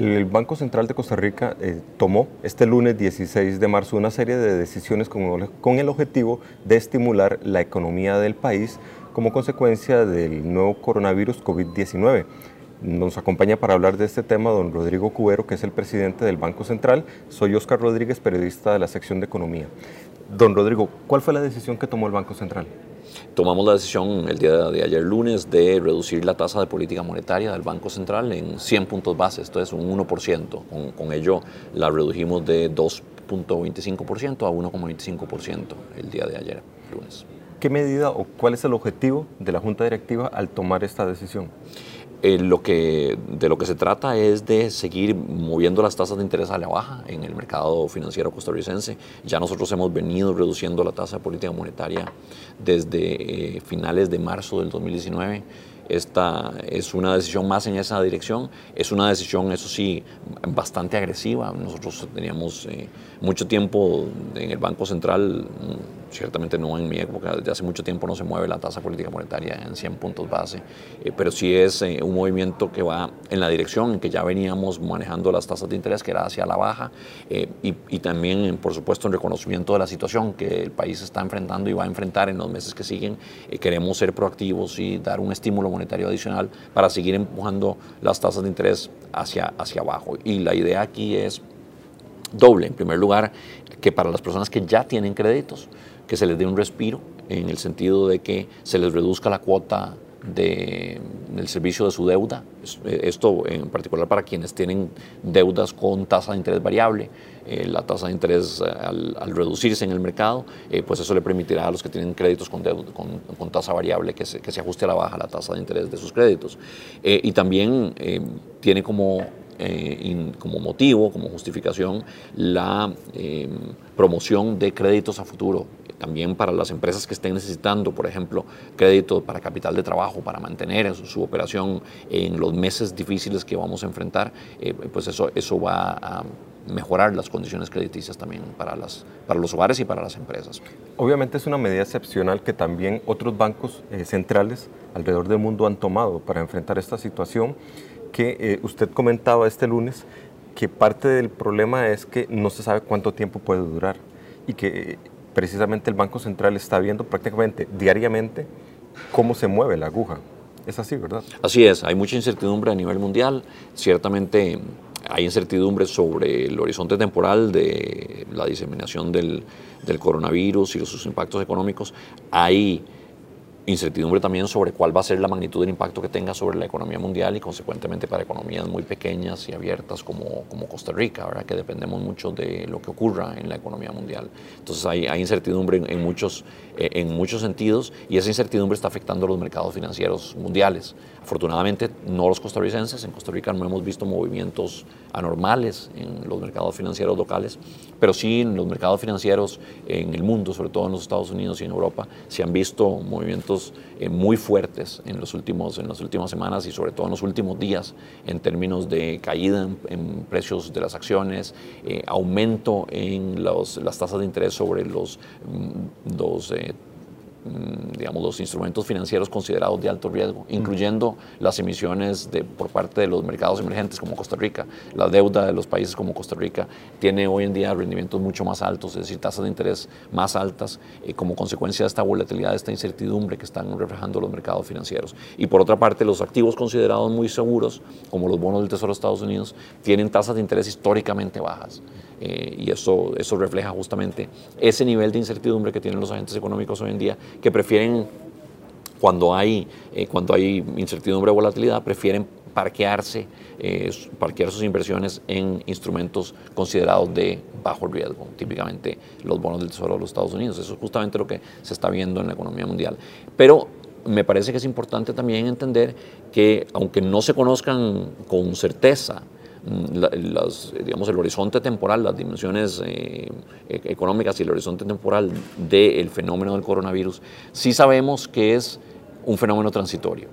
El Banco Central de Costa Rica eh, tomó este lunes 16 de marzo una serie de decisiones con, con el objetivo de estimular la economía del país como consecuencia del nuevo coronavirus COVID-19. Nos acompaña para hablar de este tema don Rodrigo Cubero, que es el presidente del Banco Central. Soy Oscar Rodríguez, periodista de la sección de Economía. Don Rodrigo, ¿cuál fue la decisión que tomó el Banco Central? Tomamos la decisión el día de ayer lunes de reducir la tasa de política monetaria del Banco Central en 100 puntos base, esto es un 1%. Con, con ello la redujimos de 2.25% a 1.25% el día de ayer lunes. ¿Qué medida o cuál es el objetivo de la Junta Directiva al tomar esta decisión? Eh, lo que, de lo que se trata es de seguir moviendo las tasas de interés a la baja en el mercado financiero costarricense. Ya nosotros hemos venido reduciendo la tasa de política monetaria desde eh, finales de marzo del 2019 esta es una decisión más en esa dirección. Es una decisión, eso sí, bastante agresiva. Nosotros teníamos eh, mucho tiempo en el Banco Central, mm, ciertamente no en mi época, desde hace mucho tiempo no se mueve la tasa política monetaria en 100 puntos base, eh, pero sí es eh, un movimiento que va en la dirección en que ya veníamos manejando las tasas de interés, que era hacia la baja, y, y, también, por supuesto, en reconocimiento de la situación que el país está enfrentando y va a enfrentar en los meses que siguen. queremos ser proactivos y dar un estímulo monetario adicional para seguir empujando las tasas de interés hacia, hacia abajo. Y la idea aquí es doble. En primer lugar, que para las personas que ya tienen créditos, que se les dé un respiro en el sentido de que se les reduzca la cuota de, del servicio de su deuda. Eh, esto en particular para quienes tienen deudas con tasa de interés variable. Eh, la tasa de interés eh, al, reducirse en el mercado, pues eso le permitirá a los que tienen créditos con, tasa variable que se, que se, ajuste a la baja la tasa de interés de sus créditos. y también tiene como como motivo, como justificación, la promoción de créditos a futuro también para las empresas que estén necesitando, por ejemplo, crédito para capital de trabajo, para mantener su, operación en los meses difíciles que vamos a enfrentar, eh, pues eso, eso va a mejorar las condiciones crediticias también para, las, para los hogares y para las empresas. Obviamente es una medida excepcional que también otros bancos eh, centrales alrededor del mundo han tomado para enfrentar esta situación que eh, usted comentaba este lunes que parte del problema es que no se sabe cuánto tiempo puede durar y que precisamente el Banco Central está viendo prácticamente diariamente cómo se mueve la aguja. Es así, ¿verdad? Así es, hay mucha incertidumbre a nivel mundial. Ciertamente hay incertidumbre sobre el horizonte temporal de la diseminación del, del coronavirus y sus impactos económicos. Hay incertidumbre también sobre cuál va a ser la magnitud del impacto que tenga sobre la economía mundial y consecuentemente para economías muy pequeñas y abiertas como, como Costa Rica, ¿verdad? que dependemos mucho de lo que ocurra en la economía mundial. Entonces hay, incertidumbre en, muchos, eh, en muchos sentidos y esa incertidumbre está afectando a los mercados financieros mundiales. Afortunadamente no los costarricenses, en Costa Rica no hemos visto movimientos anormales en los mercados financieros locales, pero sí en los mercados financieros en el mundo, sobre todo en los Estados Unidos y en Europa, se han visto movimientos eh, muy fuertes en, los últimos, en las últimas semanas y sobre todo en los últimos días en términos de caída en, precios de las acciones, eh, aumento en las tasas de interés sobre los, mm, los eh, digamos, los instrumentos financieros considerados de alto riesgo, incluyendo las emisiones de, por parte de los mercados emergentes como Costa Rica. La deuda de los países como Costa Rica tiene hoy en día rendimientos mucho más altos, es decir, tasas de interés más altas, eh, como consecuencia de esta volatilidad, de esta incertidumbre que están reflejando los mercados financieros. Y por otra parte, los activos considerados muy seguros, como los bonos del Tesoro de Estados Unidos, tienen tasas de interés históricamente bajas. Eh, y eso, eso refleja justamente ese nivel de incertidumbre que tienen los agentes económicos hoy en día, que prefieren, cuando hay, eh, cuando hay incertidumbre o volatilidad, prefieren parquearse, eh, parquear sus inversiones en instrumentos considerados de bajo riesgo, típicamente los bonos del Tesoro de los Estados Unidos. Eso es justamente lo que se está viendo en la economía mundial. Pero me parece que es importante también entender que aunque no se conozcan con certeza las, digamos, el horizonte temporal, las dimensiones eh, e-, económicas y el horizonte temporal del fenómeno del coronavirus, sí sabemos que es un fenómeno transitorio.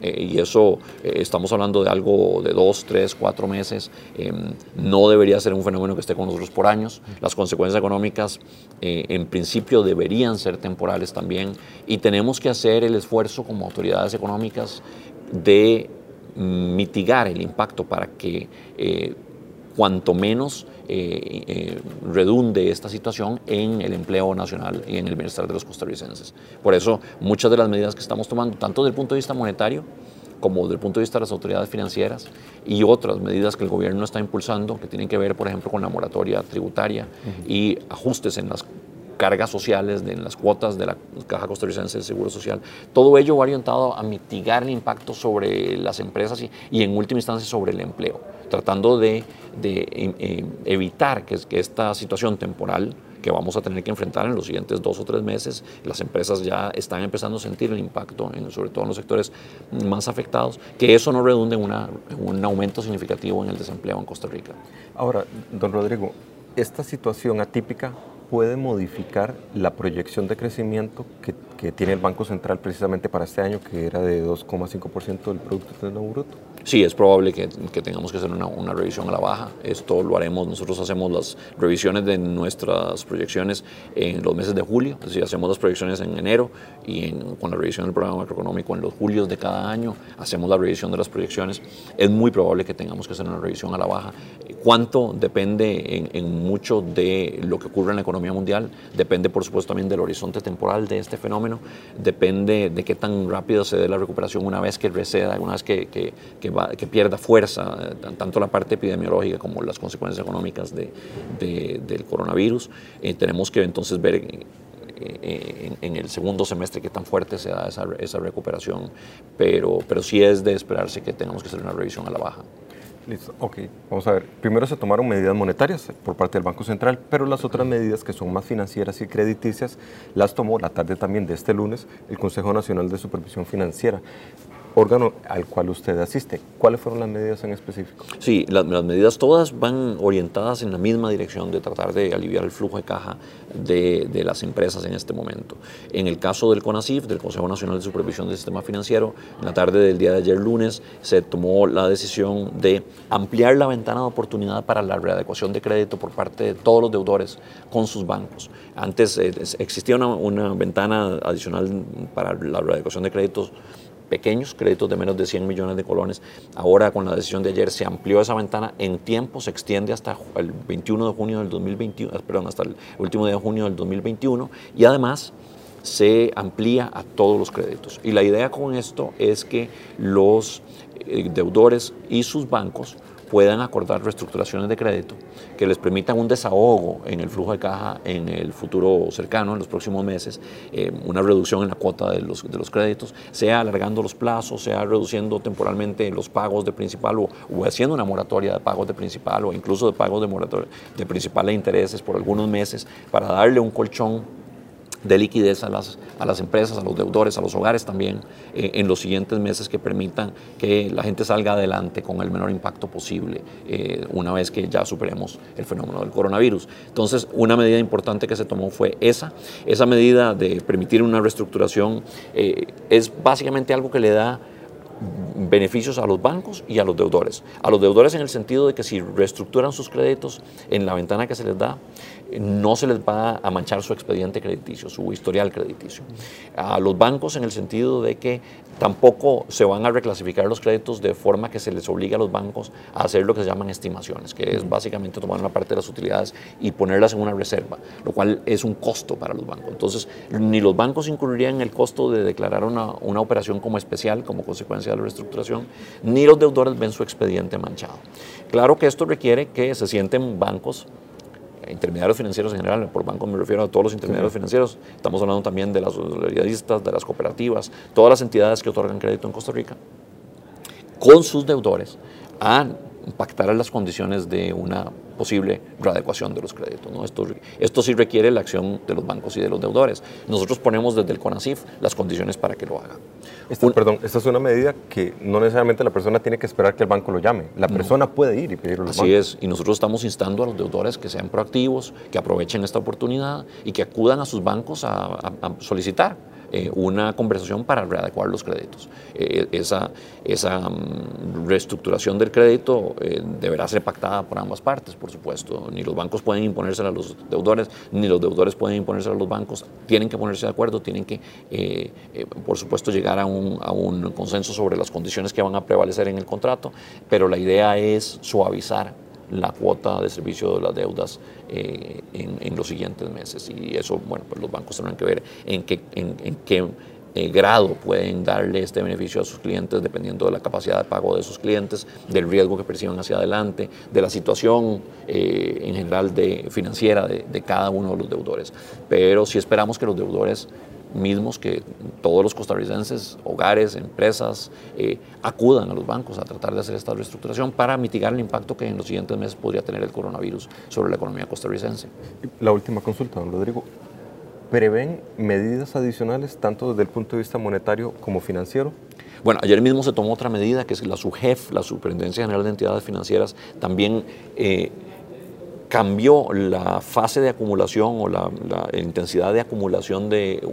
Eh, y eso eh, estamos hablando de algo de dos, tres, cuatro meses. Em, no debería ser un fenómeno que esté con nosotros por años. Las consecuencias económicas en principio deberían ser temporales también y tenemos que hacer el esfuerzo como autoridades económicas de mitigar el impacto para que eh, cuanto menos eh, eh, redunde esta situación en el empleo nacional y en el bienestar de los costarricenses. Por eso, muchas de las medidas que estamos tomando, tanto desde el punto de vista monetario, como desde el punto de vista de las autoridades financieras y otras medidas que el gobierno está impulsando, que tienen que ver, por ejemplo, con la moratoria tributaria y ajustes en las cargas sociales, en las cuotas de la Caja Costarricense de Seguro Social. Todo ello va orientado a mitigar el impacto sobre las empresas y, en última instancia sobre el empleo, tratando de, em, em, evitar que, que esta situación temporal que vamos a tener que enfrentar en los siguientes dos o tres meses. Las empresas ya están empezando a sentir el impacto, sobre todo en los sectores más afectados, que eso no redunde en, en un aumento significativo en el desempleo en Costa Rica. Ahora, don Rodrigo, esta situación atípica puede modificar la proyección de crecimiento que, tiene el Banco Central precisamente para este año, que era de 2,5% del Producto Interno Bruto? Sí, es probable que, tengamos que hacer una, revisión a la baja. Esto lo haremos, nosotros hacemos las revisiones de nuestras proyecciones en los meses de julio, es decir, hacemos las proyecciones en enero y con la revisión del programa macroeconómico en los julios de cada año, hacemos la revisión de las proyecciones. Es muy probable que tengamos que hacer una revisión a la baja. ¿Cuánto? Depende en, en mucho de lo que ocurre en la economía mundial, depende por supuesto también del horizonte temporal de este fenómeno, depende de qué tan rápido se dé la recuperación una vez que receda, una vez que, que, que, pierda fuerza, eh, tanto la parte epidemiológica como las consecuencias económicas de, del coronavirus. Eh, tenemos que entonces ver eh, en, el segundo semestre qué tan fuerte se da esa, esa recuperación, pero, pero sí es de esperarse que tengamos que hacer una revisión a la baja. Listo, ok. Vamos a ver. Primero se tomaron medidas monetarias por parte del Banco Central, pero las otras medidas que son más financieras y crediticias las tomó la tarde también de este lunes el Consejo Nacional de Supervisión Financiera órgano al cual usted asiste. ¿Cuáles fueron las medidas en específico? Sí, las, medidas todas van orientadas en la misma dirección de tratar de aliviar el flujo de caja de, las empresas en este momento. En el caso del CONACIF, del Consejo Nacional de Supervisión del Sistema Financiero, en la tarde del día de ayer lunes se tomó la decisión de ampliar la ventana de oportunidad para la readecuación de crédito por parte de todos los deudores con sus bancos. Antes eh, existía una, una ventana adicional para la readecuación de créditos pequeños, créditos de menos de 100 millones de colones. Ahora, con la decisión de ayer, se amplió esa ventana en tiempo, se extiende hasta el 21 de junio del 2021, perdón, hasta el último día de junio del 2021 y además se amplía a todos los créditos. Y la idea con esto es que los eh, deudores y sus bancos puedan acordar reestructuraciones de crédito que les permitan un desahogo en el flujo de caja en el futuro cercano, en los próximos meses, eh, una reducción en la cuota de los, de los créditos, sea alargando los plazos, sea reduciendo temporalmente los pagos de principal o, haciendo una moratoria de pagos de principal o incluso de pagos de, moratoria, de principal e intereses por algunos meses para darle un colchón de liquidez a las, a las empresas, a los deudores, a los hogares también eh, en los siguientes meses que permitan que la gente salga adelante con el menor impacto posible eh, una vez que ya superemos el fenómeno del coronavirus. Entonces, una medida importante que se tomó fue esa. Esa medida de permitir una reestructuración eh, es básicamente algo que le da beneficios a los bancos y a los deudores. A los deudores en el sentido de que si reestructuran sus créditos en la ventana que se les da, no se les va a manchar su expediente crediticio, su historial crediticio. A los bancos en el sentido de que tampoco se van a reclasificar los créditos de forma que se les obligue a los bancos a hacer lo que se llaman estimaciones, que es básicamente tomar una parte de las utilidades y ponerlas en una reserva, lo cual es un costo para los bancos. Entonces, ni los bancos incurrirían en el costo de declarar una, una operación como especial, como consecuencia de la reestructuración, ni los deudores ven su expediente manchado. Claro que esto requiere que se sienten bancos intermediarios financieros en general, por banco me refiero a todos los intermediarios financieros, estamos hablando también de las solidaristas, de las cooperativas, todas las entidades que otorgan crédito en Costa Rica, con sus deudores a pactar las condiciones de una posible readecuación de los créditos. ¿no? Esto, esto sí requiere la acción de los bancos y de los deudores. Nosotros ponemos desde el CONACIF las condiciones para que lo hagan. Esta, perdón, esta es una medida que no necesariamente la persona tiene que esperar que el banco lo llame. La persona puede ir y pedirlo. Así es, y nosotros estamos instando a los deudores que sean proactivos, que aprovechen esta oportunidad y que acudan a sus bancos a solicitar eh, una conversación para readecuar los créditos. Eh, esa esa mm, reestructuración del crédito deberá ser pactada por ambas partes, por supuesto. Ni los bancos pueden imponerse a los deudores, ni los deudores pueden imponerse a los bancos. Tienen que ponerse de acuerdo, tienen que, por supuesto, llegar a un, a un consenso sobre las condiciones que van a prevalecer en el contrato, pero la idea es suavizar la cuota de servicio de las deudas eh, en, los siguientes meses. Y eso, bueno, pues los bancos tendrán que ver en qué, en, qué eh, grado pueden darle este beneficio a sus clientes dependiendo de la capacidad de pago de sus clientes, del riesgo que perciban hacia adelante, de la situación eh, en general financiera de, cada uno de los deudores. Pero si esperamos que los deudores mismos que todos los costarricenses, hogares, empresas, eh, acudan a los bancos a tratar de hacer esta reestructuración para mitigar el impacto que en los siguientes meses podría tener el coronavirus sobre la economía costarricense. La última consulta, don Rodrigo. ¿Prevén medidas adicionales tanto desde el punto de vista monetario como financiero? Bueno, ayer mismo se tomó otra medida que es la SUGEF, la Superintendencia General de Entidades Financieras, también eh, cambió la fase de acumulación o la, intensidad de acumulación de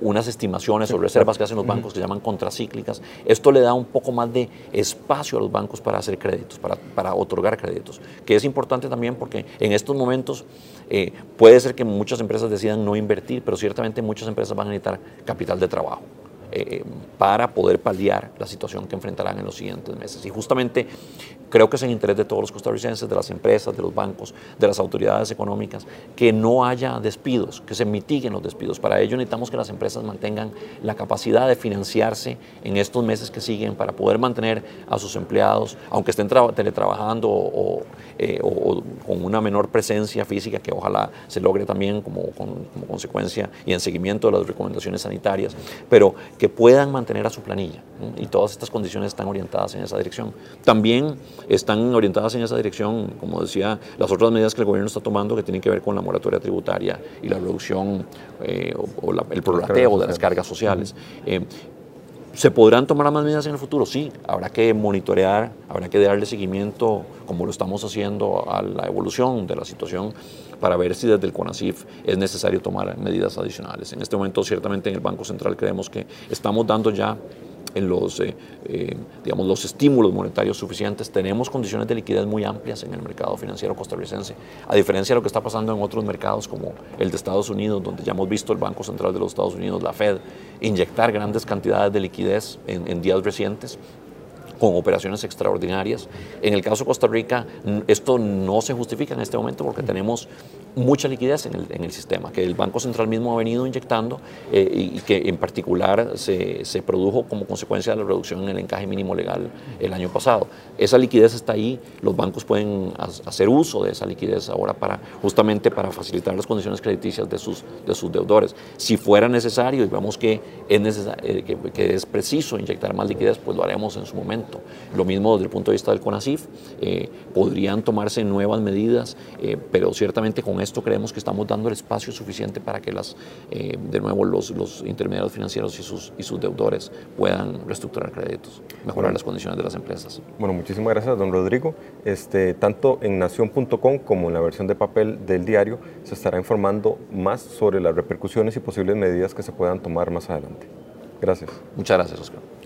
unas estimaciones o reservas que hacen los bancos que se llaman contracíclicas. Esto le da un poco más de espacio a los bancos para hacer créditos, para, para otorgar créditos, que es importante también porque en estos momentos eh, puede ser que muchas empresas decidan no invertir, pero ciertamente muchas empresas van a necesitar capital de trabajo. Eh, para poder paliar la situación que enfrentarán en los siguientes meses. Y justamente creo que es en interés de todos los costarricenses, de las empresas, de los bancos, de las autoridades económicas, que no haya despidos, que se mitiguen los despidos. Para ello necesitamos que las empresas mantengan la capacidad de financiarse en estos meses que siguen para poder mantener a sus empleados, aunque estén teletrabajando o, eh, con una menor presencia física, que ojalá se logre también como, como consecuencia y en seguimiento de las recomendaciones sanitarias, pero que puedan mantener a su planilla. Y todas estas condiciones están orientadas en esa dirección. También están orientadas en esa dirección, como decía, las otras medidas que el gobierno está tomando que tienen que ver con la moratoria tributaria y la reducción eh, o, el prorrateo de las cargas sociales. Eh, ¿Se podrán tomar más medidas en el futuro? Sí, habrá que monitorear, habrá que darle seguimiento, como lo estamos haciendo, a la evolución de la situación para ver si desde el CONACIF es necesario tomar medidas adicionales. En este momento, ciertamente, en el Banco Central creemos que estamos dando ya en los, eh, eh, digamos, los estímulos monetarios suficientes. Tenemos condiciones de liquidez muy amplias en el mercado financiero costarricense, a diferencia de lo que está pasando en otros mercados como el de Estados Unidos, donde ya hemos visto el Banco Central de los Estados Unidos, la Fed, inyectar grandes cantidades de liquidez en, en días recientes con operaciones extraordinarias. En el caso de Costa Rica, esto no se justifica en este momento porque tenemos mucha liquidez en el, sistema, que el Banco Central mismo ha venido inyectando eh, y, que en particular se, produjo como consecuencia de la reducción en el encaje mínimo legal el año pasado. Esa liquidez está ahí, los bancos pueden hacer uso de esa liquidez ahora para justamente para facilitar las condiciones crediticias de sus, de sus deudores. Si fuera necesario y vemos eh, que es preciso inyectar más liquidez, pues lo haremos en su momento. Lo mismo desde el punto de vista del CONACIF, eh, podrían tomarse nuevas medidas, eh, pero ciertamente con esto creemos que estamos dando el espacio suficiente para que las, eh, de nuevo los, los, intermediarios financieros y sus, y sus deudores puedan reestructurar créditos, mejorar las condiciones de las empresas. Bueno, muchísimas gracias, don Rodrigo. Este, tanto en nación.com como en la versión de papel del diario se estará informando más sobre las repercusiones y posibles medidas que se puedan tomar más adelante. Gracias. Muchas gracias, Oscar.